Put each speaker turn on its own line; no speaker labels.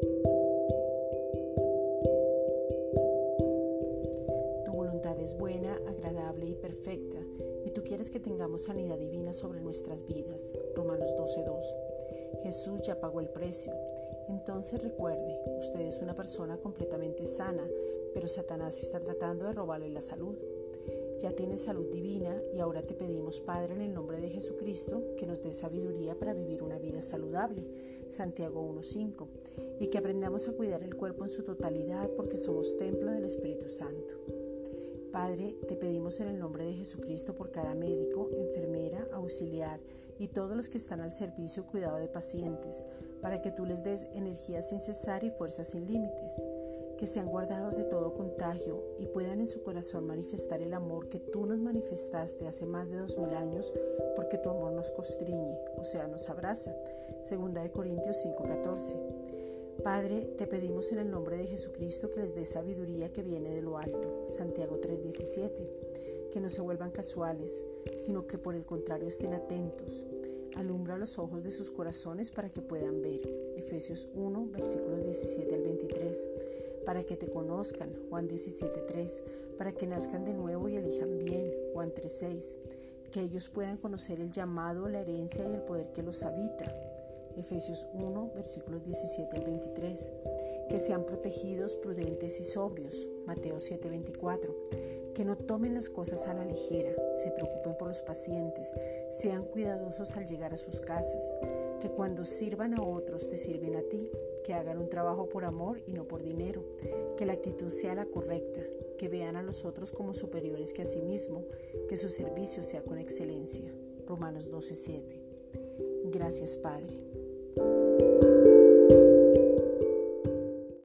Tu voluntad es buena, agradable y perfecta, y tú quieres que tengamos sanidad divina sobre nuestras vidas. Romanos 12:2. Jesús ya pagó el precio. Entonces recuerde, usted es una persona completamente sana, pero Satanás está tratando de robarle la salud. Ya tienes salud divina y ahora te pedimos, Padre, en el nombre de Jesucristo, que nos dé sabiduría para vivir una vida saludable. Santiago 1.5. Y que aprendamos a cuidar el cuerpo en su totalidad porque somos templo del Espíritu Santo. Padre, te pedimos en el nombre de Jesucristo por cada médico, enfermera, auxiliar y todos los que están al servicio y cuidado de pacientes, para que tú les des energía sin cesar y fuerza sin límites que sean guardados de todo contagio y puedan en su corazón manifestar el amor que tú nos manifestaste hace más de dos mil años, porque tu amor nos constriñe, o sea, nos abraza. Segunda de Corintios 5:14. Padre, te pedimos en el nombre de Jesucristo que les dé sabiduría que viene de lo alto. Santiago 3:17. Que no se vuelvan casuales, sino que por el contrario estén atentos. Alumbra los ojos de sus corazones para que puedan ver. Efesios 1, versículos 17 al 23 para que te conozcan, Juan 17.3, para que nazcan de nuevo y elijan bien, Juan 3.6, que ellos puedan conocer el llamado, la herencia y el poder que los habita, Efesios 1, versículos 17 al 23, que sean protegidos, prudentes y sobrios, Mateo 7.24, que no tomen las cosas a la ligera, se preocupen por los pacientes, sean cuidadosos al llegar a sus casas, que cuando sirvan a otros te sirven a ti, que hagan un trabajo por amor y no por dinero, que la actitud sea la correcta, que vean a los otros como superiores que a sí mismo, que su servicio sea con excelencia. Romanos 12:7. Gracias Padre.